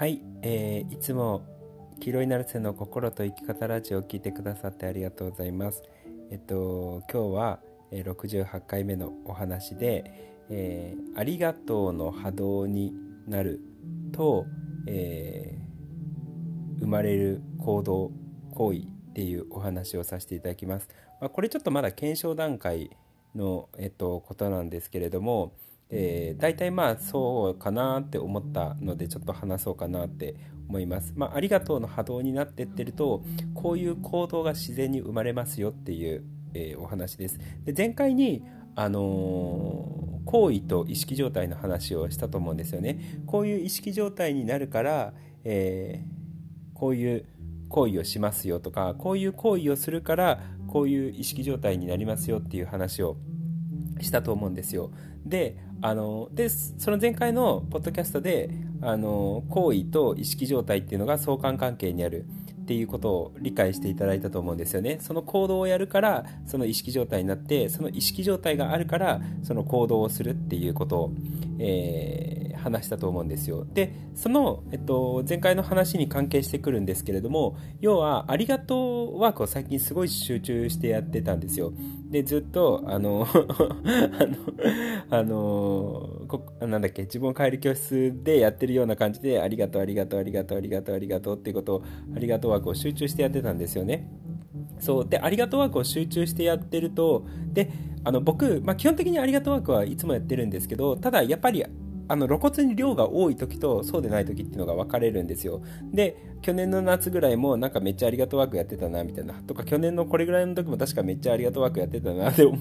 はい、えー、いつも黄色いナルセの心と生き方ラジオを聞いてくださってありがとうございます。えっと今日は68回目のお話で、えー、ありがとうの波動になると、えー、生まれる行動行為っていうお話をさせていただきます。まあ、これちょっとまだ検証段階の、えっと、ことなんですけれども、えー、大体まあそうかなって思ったのでちょっと話そうかなって思います。まあ、ありがとうの波動になってってるとこういう行動が自然に生まれますよっていう、えー、お話です。で前回にあのー、行為と意識状態の話をしたと思うんですよね。こういう意識状態になるから、えー、こういう行為をしますよとかこういう行為をするからこういう意識状態になりますよっていう話をしたと思うんですよ。であのでその前回のポッドキャストであの行為と意識状態っていうのが相関関係にあるっていうことを理解していただいたと思うんですよね。その行動をやるからその意識状態になってその意識状態があるからその行動をするっていうことを、えー、話したと思うんですよでその、えっと、前回の話に関係してくるんですけれども要はありがとうワークを最近すごい集中してやってたんですよでずっとあの あのあのこなんだっけ自分を変える教室でやってるような感じでありがとうありがとうありがとうありがとうありがとうっていうことをありがとうワークを集中してやってたんですよね。そう。でありがとうワークを集中してやってるとであの僕、まあ、基本的にありがとうワークはいつもやってるんですけどただやっぱりあの露骨に量が多い時とそうでない時っていうのが分かれるんですよ。で去年の夏ぐらいもなんかめっちゃありがとうワークやってたなみたいな。とか去年のこれぐらいの時も確かめっちゃありがとうワークやってたなって思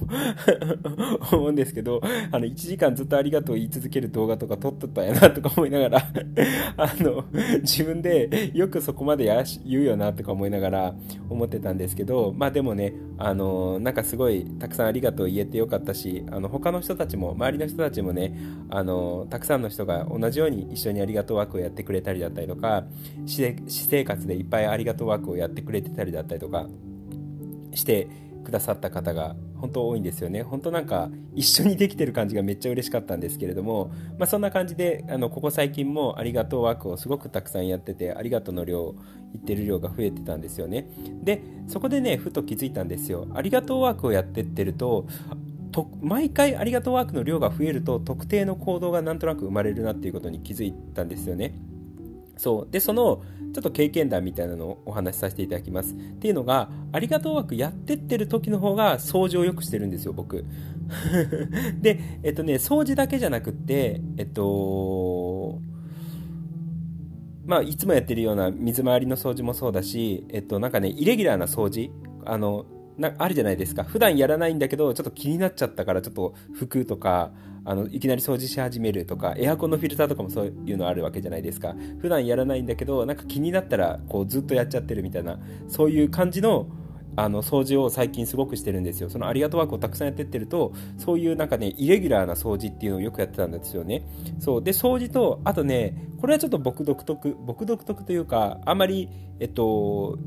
う。んですけどあの1時間ずっとありがとう言い続ける動画とか撮っとったんやなとか思いながら。あの自分でよくそこまでや言うよなとか思いながら思ってたんですけどまあでもねあのなんかすごいたくさんありがとう言えてよかったしあの他の人たちも周りの人たちもねあのたたくさんの人が同じように一緒にありがとうワークをやってくれたりだったりとか私生活でいっぱいありがとうワークをやってくれてたりだったりとかしてくださった方が本当多いんですよね。本当なんか一緒にできてる感じがめっちゃ嬉しかったんですけれども、まあ、そんな感じであのここ最近もありがとうワークをすごくたくさんやっててありがとうの量言ってる量が増えてたんですよね。でそこでねふと気づいたんですよ。ありがとうワークをやってってるとと毎回ありがとうワークの量が増えると特定の行動がなんとなく生まれるなっていうことに気づいたんですよね。そう。でそのちょっと経験談みたいなのをお話しさせていただきます。っていうのがありがとうワークやってってる時の方が掃除をよくしてるんですよ僕。でえっとね掃除だけじゃなくってえっとまあいつもやってるような水回りの掃除もそうだしえっとなんかねイレギュラーな掃除あのなあるじゃないですか普段やらないんだけどちょっと気になっちゃったからちょっと服とかあのいきなり掃除し始めるとかエアコンのフィルターとかもそういうのあるわけじゃないですか普段やらないんだけどなんか気になったらこうずっとやっちゃってるみたいなそういう感じのあの掃除を最近すごくしてるんですよ。そのありがとうワークをたくさんやってってると、そういうなんかね、イレギュラーな掃除っていうのをよくやってたんですよね。そう。で、掃除と、あとね、これはちょっと僕独特、僕独特というか、あんまり、えっと、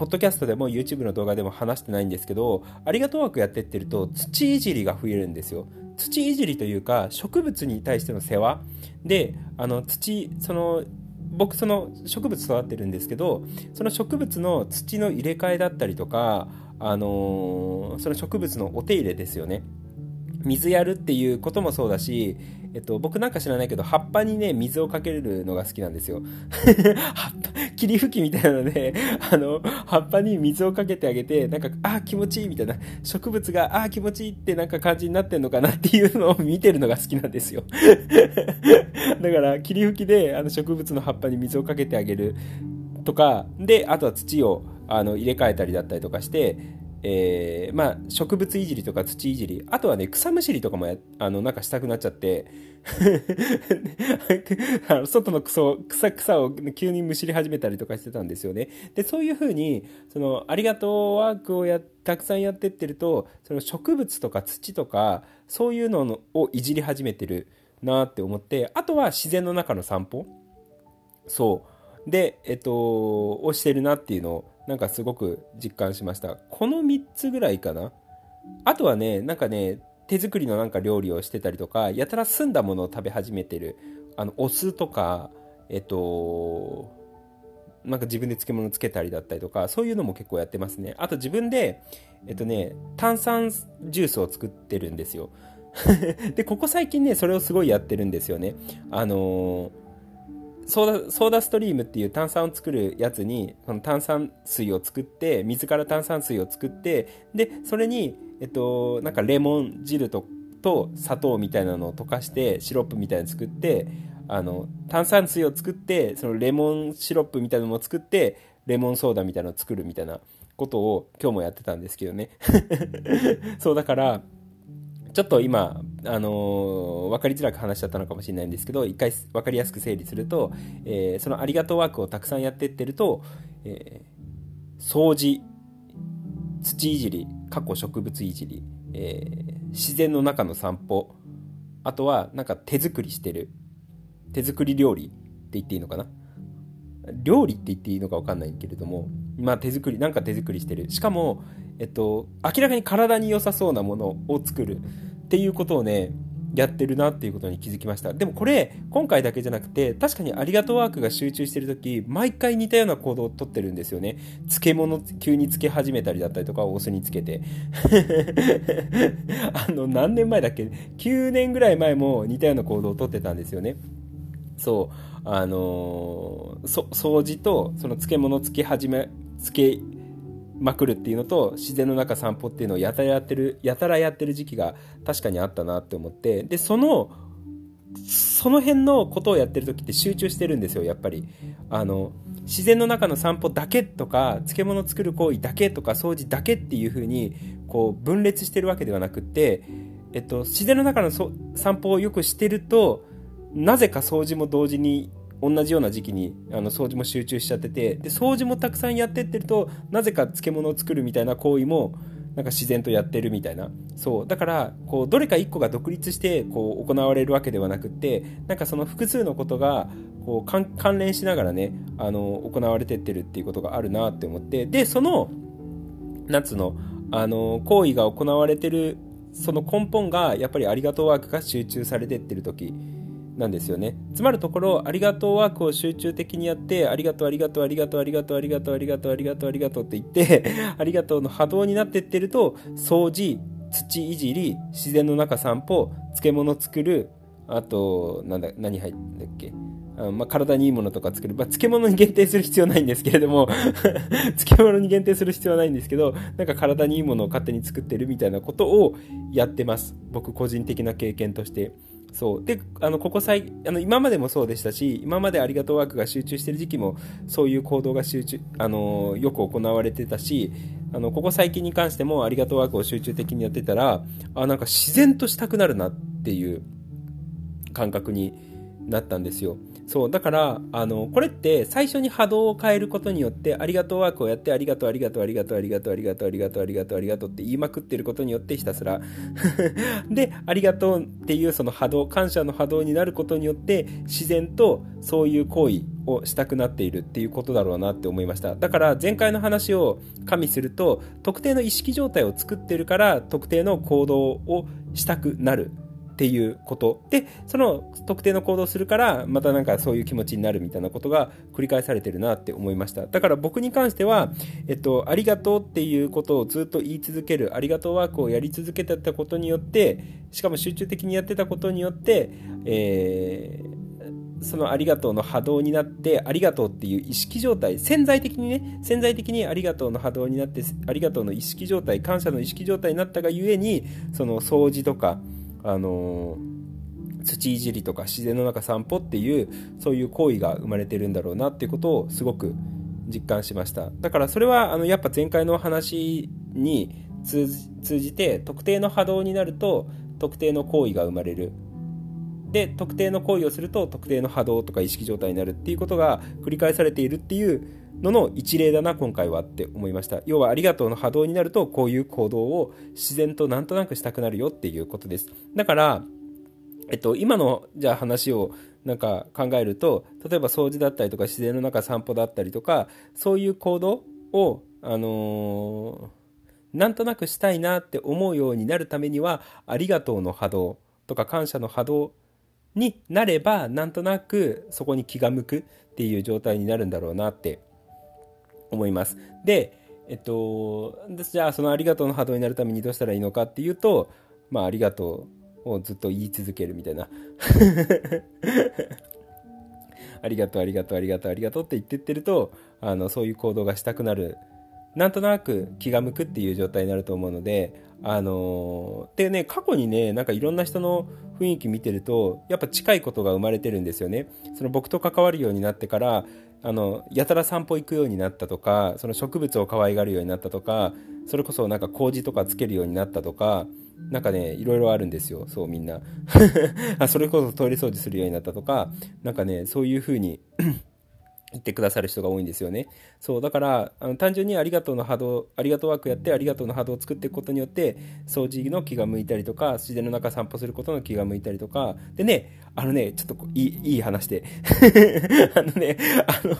ポッドキャストでも YouTube の動画でも話してないんですけど、ありがとう枠やってってると土いじりが増えるんです。よ。土いじりというか植物に対しての世話で、あの土、その僕その植物育ってるんです。けどその植物の土の入れ替えだったりとか、あのー、その植物のお手入れです。よね水やるっていうこともそうだし、えっと、僕なんか知らないけど、葉っぱにね、水をかけるのが好きなんですよ。葉っぱ、霧吹きみたいなので、あの、葉っぱに水をかけてあげて、なんか、ああ、気持ちいいみたいな、植物が、ああ、気持ちいいってなんか感じになってんのかなっていうのを見てるのが好きなんですよ。だから、霧吹きで、あの、植物の葉っぱに水をかけてあげるとか、で、あとは土を、あの、入れ替えたりだったりとかして、えー、まあ、植物いじりとか土いじり、あとはね、草むしりとかもや、あの、なんかしたくなっちゃって あの外の草草、草を急にむしり始めたりとかしてたんですよね。で、そういうふうに、その、ありがとうワークをや、たくさんやってってると、その植物とか土とか、そういうのをいじり始めてるなって思って、あとは自然の中の散歩そう。で、えっと、をしてるなっていうのを、なんかすごく実感しました。この3つぐらいかな？あとはね、なんかね、手作りのなんか料理をしてたりとか、やたら澄んだものを食べ始めてる。あの、お酢とか、えっと、なんか自分で漬物つけたりだったりとか、そういうのも結構やってますね。あと自分で、えっとね、炭酸ジュースを作ってるんですよ。で、ここ最近ね、それをすごいやってるんですよね。あのソーダソーダストリームっていう炭酸を作るやつにこの炭酸水を作って水から炭酸水を作ってでそれに、えっと、なんかレモン汁とと砂糖みたいなのを溶かしてシロップみたいなの作ってあの炭酸水を作ってそのレモンシロップみたいなのも作ってレモンソーダみたいなのを作るみたいなことを今日もやってたんですけどね。そうだからちょっと今、あのー、分かりづらく話しちゃったのかもしれないんですけど一回分かりやすく整理すると、えー、そのありがとうワークをたくさんやってってると、えー、掃除土いじり過去植物いじり、えー、自然の中の散歩あとはなんか手作りしてる手作り料理って言っていいのかな？料理って言っていいのか分かんないけれども、まあ手作り、なんか手作りしてる。しかも、えっと、明らかに体に良さそうなものを作るっていうことをね、やってるなっていうことに気づきました。でもこれ、今回だけじゃなくて、確かにありがとうワークが集中してるとき、毎回似たような行動をとってるんですよね。漬物、急に漬け始めたりだったりとか、お酢につけて。あの、何年前だっけ ?9 年ぐらい前も似たような行動をとってたんですよね。そう、あのー、掃除と、その漬物つけ始め、つけまくるっていうのと、自然の中散歩っていうのをやたらやってる、やたらやってる時期が確かにあったなって思って、で、その、その辺のことをやってる時って集中してるんですよ、やっぱり。あの、自然の中の散歩だけとか、漬物作る行為だけとか、掃除だけっていう風に、こう、分裂してるわけではなくって、えっと、自然の中の散歩をよくしてると、なぜか掃除も同時に同じような時期にあの掃除も集中しちゃっててで掃除もたくさんやってってるとなぜか漬物を作るみたいな行為もなんか自然とやってるみたいな。そう。だからこうどれか1個が独立してこう行われるわけではなくってなんかその複数のことがこう関連しながらねあの行われてってるっていうことがあるなって思って。でその夏のあの行為が行われてるその根本がやっぱりありがとうワークが集中されてってる時。なんですよね。つまるところ、ありがとうワークを集中的にやって、ありがとう、ありがとう、ありがとう、ありがとう、ありがとう、ありがとう、ありがとう、ありがとうって言って、ありがとうの波動になってってると、掃除、土いじり、自然の中散歩、漬物作る、あと、なんだ、何入ったっけ？あまあ、体にいいものとか作る。まあ、漬物に限定する必要ないんですけれども 漬物に限定する必要はないんですけど、なんか体にいいものを勝手に作ってるみたいなことをやってます。僕個人的な経験として。そうであのここ最あの今までもそうでしたし今までありがとうワークが集中してる時期もそういう行動が集中あのよく行われてたしあのここ最近に関してもありがとうワークを集中的にやってたらあなんか自然としたくなるなっていう感覚になったんですよ。そう、だから、あの、これって最初に波動を変えることによって、ありがとうワークをやって、ありがとう、ありがとう、ありがとう、ありがとう、ありがとう、ありがとう、ありがとう、ありがとうって言いまくってることによってひたすら で、ありがとうっていうその波動、感謝の波動になることによって、自然とそういう行為をしたくなっているっていうことだろうなって思いました。だから前回の話を加味すると、特定の意識状態を作ってるから、特定の行動をしたくなる。っていうこと。で、その特定の行動をするから、またなんかそういう気持ちになるみたいなことが繰り返されてるなって思いました。だから僕に関しては、えっと、ありがとうっていうことをずっと言い続ける、ありがとうワークをやり続けてたことによって、しかも集中的にやってたことによって、えー、そのありがとうの波動になって、ありがとうっていう意識状態、潜在的にね、潜在的にありがとうの波動になって、ありがとうの意識状態、感謝の意識状態になったがゆえに、その掃除とか、あの土いじりとか自然の中散歩っていうそういう行為が生まれてるんだろうなっていうことをすごく実感しました。だからそれはあのやっぱ前回の話に通じて特定の波動になると特定の行為が生まれる。で特定の行為をすると特定の波動とか意識状態になるっていうことが繰り返されているっていうのの一例だな今回はって思いました。要はありがとうの波動になるとこういう行動を自然となんとなくしたくなるよっていうことです。だからえっと今のじゃあ話をなんか考えると例えば掃除だったりとか自然の中散歩だったりとかそういう行動をあのー、なんとなくしたいなって思うようになるためにはありがとうの波動とか感謝の波動になればなんとなくそこに気が向くっていう状態になるんだろうなって思います。でえっとじゃあそのありがとうの波動になるためにどうしたらいいのかっていうとまあありがとうをずっと言い続けるみたいな。ありがとうありがとうありがとうありがとうって言ってってるとあのそういう行動がしたくなる。なんとなく気が向くっていう状態になると思うのであのー、でね過去にねなんかいろんな人の雰囲気見てるとやっぱ近いことが生まれてるんですよね。その僕と関わるようになってからあのやたら散歩行くようになったとかその植物を可愛がるようになったとかそれこそなんか麹とかつけるようになったとかなんかねいろいろあるんですよ。そうみんな。それこそトイレ掃除するようになったとかなんかねそういうふうに言ってくださる人が多いんですよね。そう、だから、あの単純にありがとうの波動、ありがとうワークやってありがとうの波動を作っていくことによって、掃除の気が向いたりとか、自然の中散歩することの気が向いたりとか、でね、あのね、ちょっといい、いい話で、あのね、あの、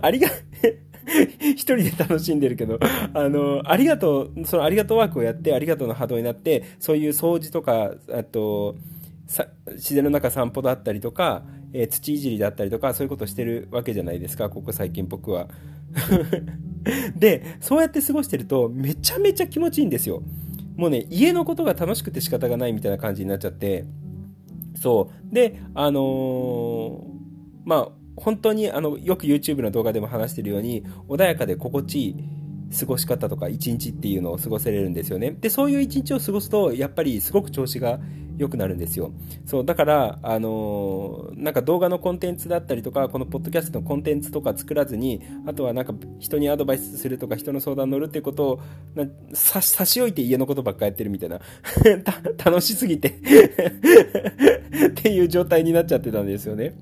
ありが、一人で楽しんでるけど、あの、ありがとう、そのありがとうワークをやって、ありがとうの波動になって、そういう掃除とか、あと、自然の中散歩だったりとか、えー、土いじりだったりとかそういうことしてるわけじゃないですか。ここ最近僕は。でそうやって過ごしてるとめちゃめちゃ気持ちいいんですよ。もうね家のことが楽しくて仕方がないみたいな感じになっちゃって。そう。であのー、まあ本当にあのよく YouTube の動画でも話してるように穏やかで心地いい過ごし方とか一日っていうのを過ごせれるんですよね。でそういう一日を過ごすとやっぱりすごく調子が良くなるんですよ。そう、だから、あのー、なんか動画のコンテンツだったりとか、このポッドキャストのコンテンツとか作らずに、あとはなんか人にアドバイスするとか、人の相談乗るっていうことを、差し置いて家のことばっかやってるみたいな。楽しすぎて っていう状態になっちゃってたんですよね。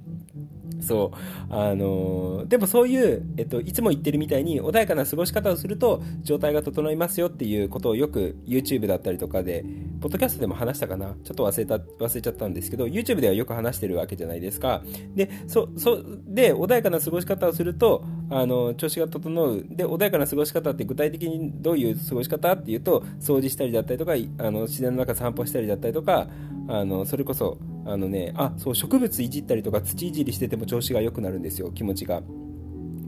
そう。あのー、でもそういう、えっと、いつも言ってるみたいに穏やかな過ごし方をすると状態が整いますよっていうことをよく YouTube だったりとかで、ポッドキャストでも話したかなちょっと忘れた、忘れちゃったんですけど、YouTube ではよく話してるわけじゃないですか。で、そ、そ、で、穏やかな過ごし方をすると、あの、調子が整う。で、穏やかな過ごし方って具体的にどういう過ごし方っていうと、掃除したりだったりとか、あの、自然の中散歩したりだったりとか、あの、それこそ、あのね、あ、そう、植物いじったりとか土いじりしてても調子が良くなるんですよ、気持ちが。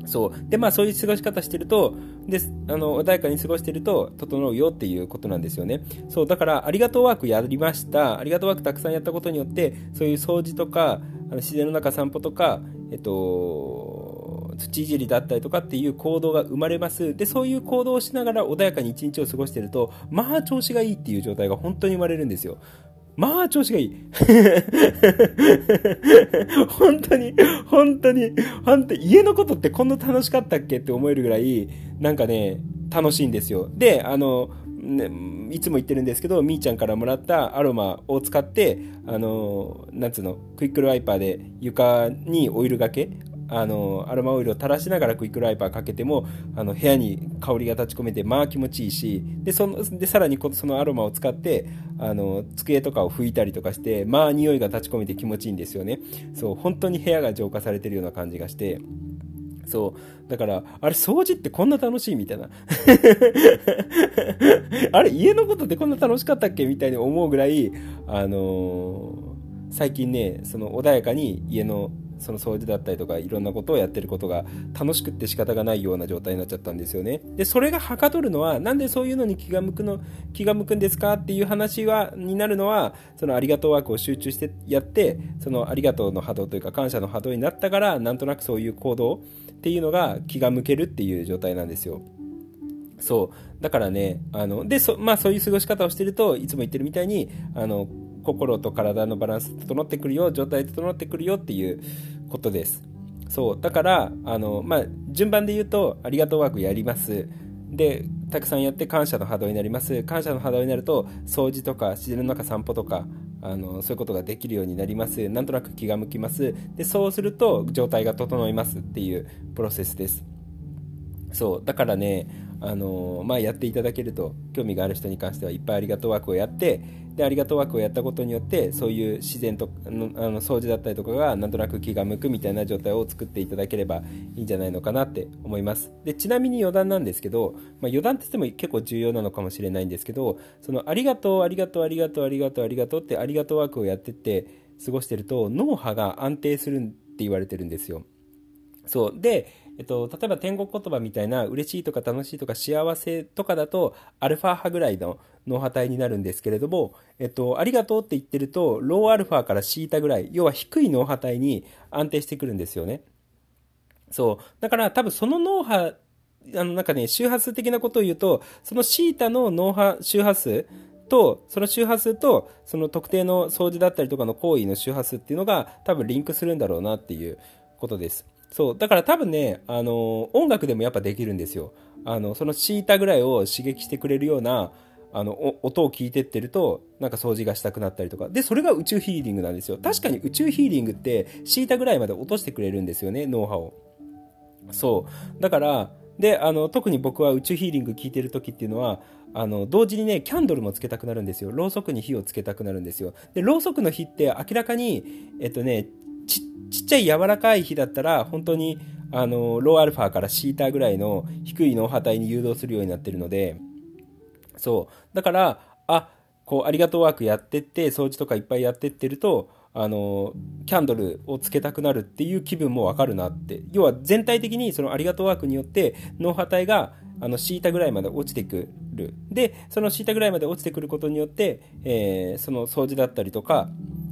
そう。で、まあそういう過ごし方してると、で、あの、穏やかに過ごしてると、整うよっていうことなんですよね。そう、だから、ありがとうワークやりました。ありがとうワークたくさんやったことによって、そういう掃除とか、あの自然の中散歩とか、えっと、土いじりだったりとかっていう行動が生まれます。で、そういう行動をしながら穏やかに一日を過ごしてると、まあ調子がいいっていう状態が本当に生まれるんですよ。まあ調子がいい。本当に、本当に、本当家のことってこんな楽しかったっけって思えるぐらい、なんかね、楽しいんですよ。で、あの、ね、いつも言ってるんですけど、みーちゃんからもらったアロマを使って、あの、なんつうの、クイックルワイパーで床にオイルがけあのアロマオイルを垂らしながらクイックライパーかけてもあの部屋に香りが立ち込めてまあ気持ちいいしでそのでさらにそのアロマを使ってあの机とかを拭いたりとかしてまあ匂いが立ち込めて気持ちいいんですよねそう本当に部屋が浄化されてるような感じがしてそう。だから、あれ、掃除ってこんな楽しいみたいな。あれ、家のことってこんな楽しかったっけみたいに思うぐらい、あのー、最近ね、その穏やかに家のその掃除だったりとかいろんなことをやってることが楽しくって仕方がないような状態になっちゃったんですよね。で、それがはかどるのは、なんでそういうのに気が向くの、気が向くんですかっていう話は、になるのは、そのありがとうワークを集中してやって、そのありがとうの波動というか感謝の波動になったから、なんとなくそういう行動っていうのが気が向けるっていう状態なんですよ。そう。だからね、あの、で、そ、まあそういう過ごし方をしてると、いつも言ってるみたいに、あの、心と体のバランス整ってくるよ、状態整ってくるよっていうことです。そう。だから、あの、まあ、順番で言うと、ありがとうワークやります。で、たくさんやって感謝の波動になります。感謝の波動になると、掃除とか自然の中散歩とか、あの、そういうことができるようになります。なんとなく気が向きます。で、そうすると状態が整いますっていうプロセスです。そう。だからね、あのまあ、やっていただけると興味がある人に関してはいっぱいありがとうワークをやってでありがとうワークをやったことによってそういう自然とあの掃除だったりとかがなんとなく気が向くみたいな状態を作っていただければいいんじゃないのかなって思いますでちなみに余談なんですけど、まあ、余談って言っても結構重要なのかもしれないんですけどそのありがとうありがとうありがとうありがとうありがとうってありがとうワークをやってって過ごしてると脳波が安定するって言われてるんですよ。そうで、えっと、例えば天国言葉みたいな嬉しいとか楽しいとか幸せとかだとアルファ波ぐらいの脳波帯になるんですけれども、えっと、ありがとうって言ってるとローアルファからシータぐらい要は低い脳波帯に安定してくるんですよね。そうだから多分その脳波あのなんかね周波数的なことを言うとそのシータの脳波周波数と、その周波数と、その特定の掃除だったりとかの行為の周波数っていうのが多分リンクするんだろうなっていうことです。そう。だから多分ね、あの、音楽でもやっぱできるんですよ。あの、そのシータぐらいを刺激してくれるような、あの、音を聞いてってると、なんか掃除がしたくなったりとか。で、それが宇宙ヒーリングなんですよ。確かに宇宙ヒーリングって、シータぐらいまで落としてくれるんですよね、脳波を。そう。だから、で、あの、特に僕は宇宙ヒーリング聞いてる時っていうのは、あの、同時にね、キャンドルもつけたくなるんですよ。ろうそくに火をつけたくなるんですよ。で、ろうそくの火って明らかに、えっとね、ち、っちゃい柔らかい火だったら、本当に、あの、ローアルファからシータぐらいの低い脳波帯に誘導するようになってるので、そう。だから、あ、こう、ありがとうワークやってって、掃除とかいっぱいやってってると、あの、キャンドルをつけたくなるっていう気分もわかるなって。要は全体的にそのありがとうワークによって脳波帯があのシータぐらいまで落ちてくる。で、そのシータぐらいまで落ちてくることによって、えー、その掃除だったりとか、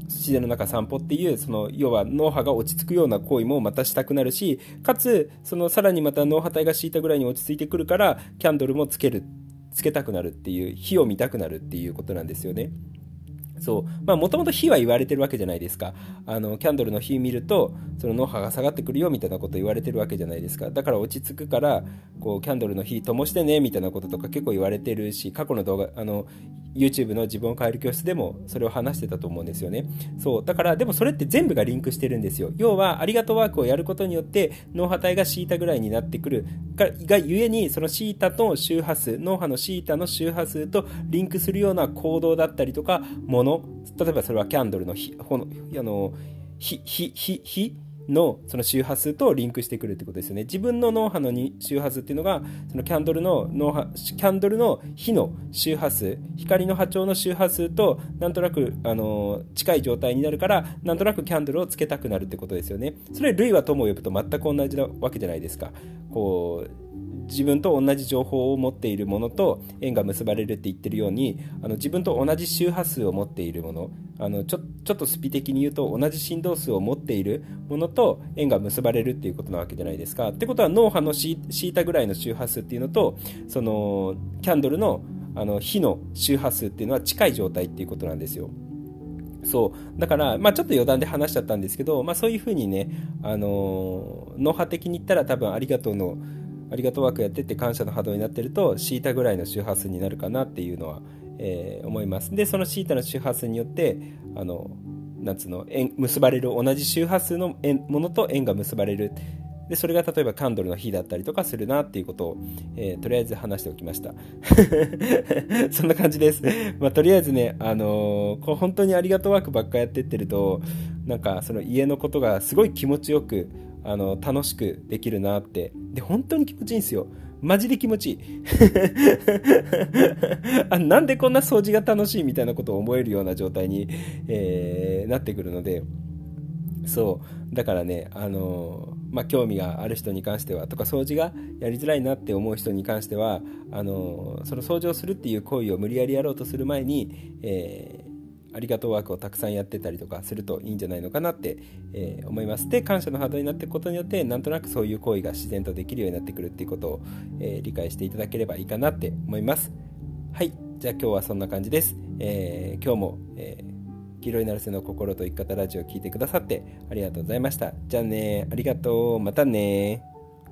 自然の中散歩っていう、その、要は脳波が落ち着くような行為もまたしたくなるし、かつ、そのさらにまた脳波帯が敷いたぐらいに落ち着いてくるから、キャンドルもつける、つけたくなるっていう、火を見たくなるっていうことなんですよね。そう。まあ、もともと火は言われてるわけじゃないですか。あの、キャンドルの火見ると、その脳波が下がってくるよみたいなこと言われてるわけじゃないですか。だから落ち着くから、こう、キャンドルの火灯してね、みたいなこととか結構言われてるし、過去の動画、あの、YouTube の自分を変える教室でもそれを話してたと思うんですよね。そう。だから、でもそれって全部がリンクしてるんですよ。要は、ありがとうワークをやることによって、脳波帯がシータぐらいになってくるが、ゆえに、そのシータと周波数、脳波のシータの周波数とリンクするような行動だったりとか、もの、例えばそれはキャンドルの火、あの、火、火、火、火のその周波数とリンクしてくるってことですよね。自分の脳波の周波数っていうのが、そのキャンドルの脳波、キャンドルの火の周波数、光の波長の周波数と、なんとなく、あの、近い状態になるから、なんとなくキャンドルをつけたくなるってことですよね。それ、類は友を呼ぶと全く同じなわけじゃないですか。こう、自分と同じ情報を持っているものと縁が結ばれるって言ってるようにあの自分と同じ周波数を持っているものあのちょちょっとスピ的に言うと同じ振動数を持っているものと縁が結ばれるっていうことなわけじゃないですか。ってことは脳波のシータぐらいの周波数っていうのとそのキャンドルのあの火の周波数っていうのは近い状態っていうことなんですよ。そう。だから、まあちょっと余談で話しちゃったんですけど、まあそういうふうにね、あの、脳波的に言ったら多分ありがとうのありがとうワークやってって感謝の波動になってるとシータぐらいの周波数になるかなっていうのは、えー、思います。でそのシータの周波数によってあのなんつうの縁結ばれる同じ周波数のものと縁が結ばれる。でそれが例えばキャンドルの火だったりとかするなっていうことを、えー、とりあえず話しておきました。そんな感じです、まあ、とりあえずね、あのー、こう本当にありがとうワークばっかやってってるとなんかその家のことがすごい気持ちよくあの楽しくできるなって。で本当に気持ちいいんですよ。マジで気持ち。い いあなんでこんな掃除が楽しいみたいなことを思えるような状態に、えー、なってくるので。そう。だからねあのまあ、興味がある人に関してはとか掃除がやりづらいなって思う人に関してはあのその掃除をするっていう行為を無理やりやろうとする前に、えありがとうワークをたくさんやってたりとかするといいんじゃないのかなって、えー、思います。で、感謝の波動になっていくことによって、なんとなくそういう行為が自然とできるようになってくるっていうことを、えー、理解していただければいいかなって思います。はい。じゃあ今日はそんな感じです。えー、今日も、えー、黄色いナルセの心と生き方ラジオを聴いてくださってありがとうございました。じゃあねありがとう。またね